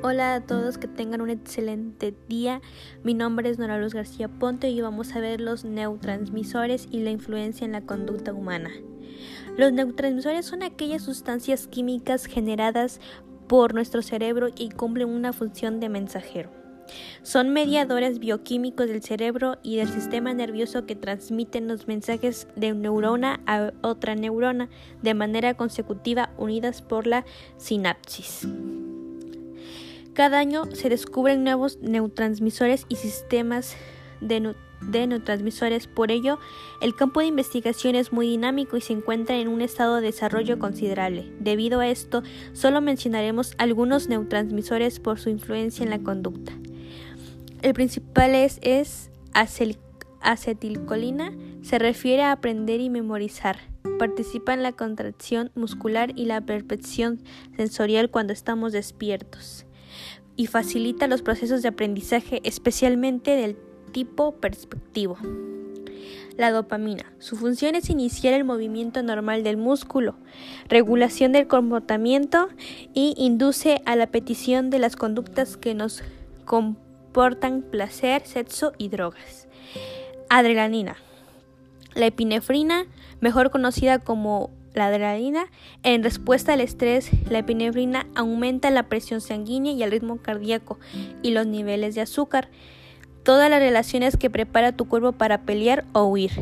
Hola a todos, que tengan un excelente día. Mi nombre es Nora Luz García Ponte y vamos a ver los neurotransmisores y la influencia en la conducta humana. Los neurotransmisores son aquellas sustancias químicas generadas por nuestro cerebro y cumplen una función de mensajero. Son mediadores bioquímicos del cerebro y del sistema nervioso que transmiten los mensajes de neurona a otra neurona de manera consecutiva unidas por la sinapsis. Cada año se descubren nuevos neurotransmisores y sistemas de, neurotransmisores. Por ello, el campo de investigación es muy dinámico y se encuentra en un estado de desarrollo considerable. Debido a esto, solo mencionaremos algunos neurotransmisores por su influencia en la conducta. El principal es, es acetilcolina, se refiere a aprender y memorizar. Participa en la contracción muscular y la percepción sensorial cuando estamos despiertos y facilita los procesos de aprendizaje, especialmente del tipo perspectivo. La dopamina. Su función es iniciar el movimiento normal del músculo, regulación del comportamiento y induce a la petición de las conductas que nos comportan placer, sexo y drogas. Adrenalina. La epinefrina, mejor conocida como la adrenalina, en respuesta al estrés, la epinefrina aumenta la presión sanguínea y el ritmo cardíaco y los niveles de azúcar, todas las relaciones que prepara tu cuerpo para pelear o huir.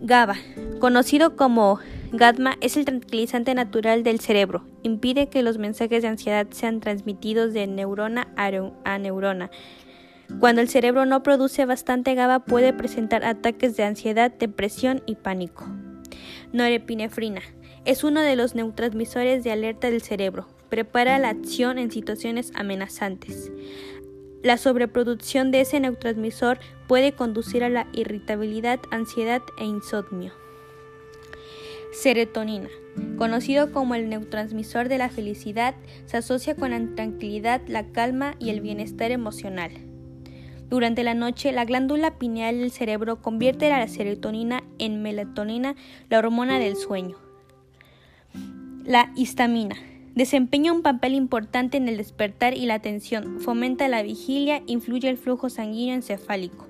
GABA, conocido como GADMA, es el tranquilizante natural del cerebro. Impide que los mensajes de ansiedad sean transmitidos de neurona a neurona. Cuando el cerebro no produce bastante GABA puede presentar ataques de ansiedad, depresión y pánico. Norepinefrina. Es uno de los neurotransmisores de alerta del cerebro. Prepara la acción en situaciones amenazantes. La sobreproducción de ese neurotransmisor puede conducir a la irritabilidad, ansiedad e insomnio. Serotonina. Conocido como el neurotransmisor de la felicidad, se asocia con la tranquilidad, la calma y el bienestar emocional. Durante la noche, la glándula pineal del cerebro convierte la serotonina en melatonina, la hormona del sueño. La histamina. Desempeña un papel importante en el despertar y la atención, fomenta la vigilia, influye el flujo sanguíneo encefálico,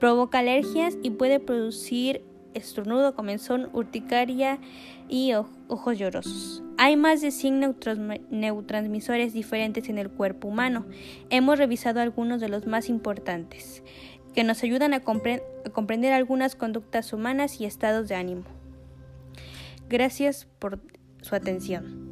provoca alergias y puede producir estornudo, comenzón, urticaria y ojos llorosos. Hay más de 100 neurotransmisores diferentes en el cuerpo humano. Hemos revisado algunos de los más importantes, que nos ayudan a, a comprender algunas conductas humanas y estados de ánimo. Gracias por su atención.